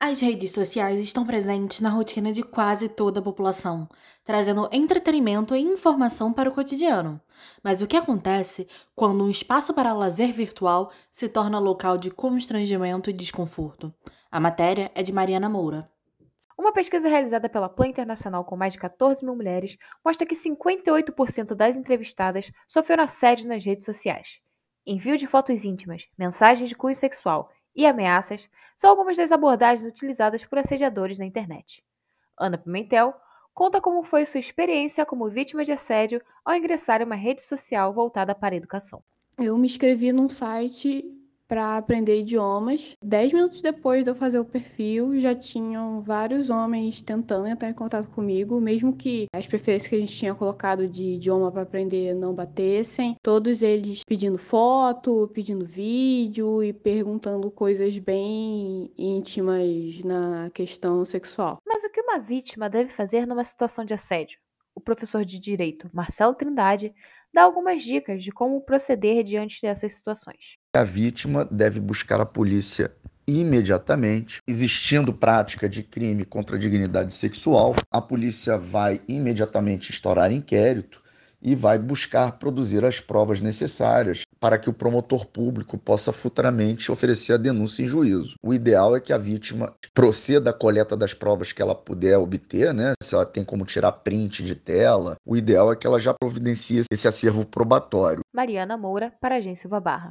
As redes sociais estão presentes na rotina de quase toda a população, trazendo entretenimento e informação para o cotidiano. Mas o que acontece quando um espaço para lazer virtual se torna local de constrangimento e desconforto? A matéria é de Mariana Moura. Uma pesquisa realizada pela Plan Internacional com mais de 14 mil mulheres mostra que 58% das entrevistadas sofreram assédio nas redes sociais. Envio de fotos íntimas, mensagens de cunho sexual e ameaças são algumas das abordagens utilizadas por assediadores na internet. Ana Pimentel conta como foi sua experiência como vítima de assédio ao ingressar em uma rede social voltada para a educação. Eu me inscrevi num site para aprender idiomas. Dez minutos depois de eu fazer o perfil, já tinham vários homens tentando entrar em contato comigo, mesmo que as preferências que a gente tinha colocado de idioma para aprender não batessem. Todos eles pedindo foto, pedindo vídeo e perguntando coisas bem íntimas na questão sexual. Mas o que uma vítima deve fazer numa situação de assédio? O professor de direito Marcelo Trindade dá algumas dicas de como proceder diante dessas situações. A vítima deve buscar a polícia imediatamente. Existindo prática de crime contra a dignidade sexual, a polícia vai imediatamente instaurar inquérito e vai buscar produzir as provas necessárias para que o promotor público possa futuramente oferecer a denúncia em juízo. O ideal é que a vítima proceda à coleta das provas que ela puder obter, né? Se ela tem como tirar print de tela, o ideal é que ela já providencie esse acervo probatório. Mariana Moura, para a Agência Barra.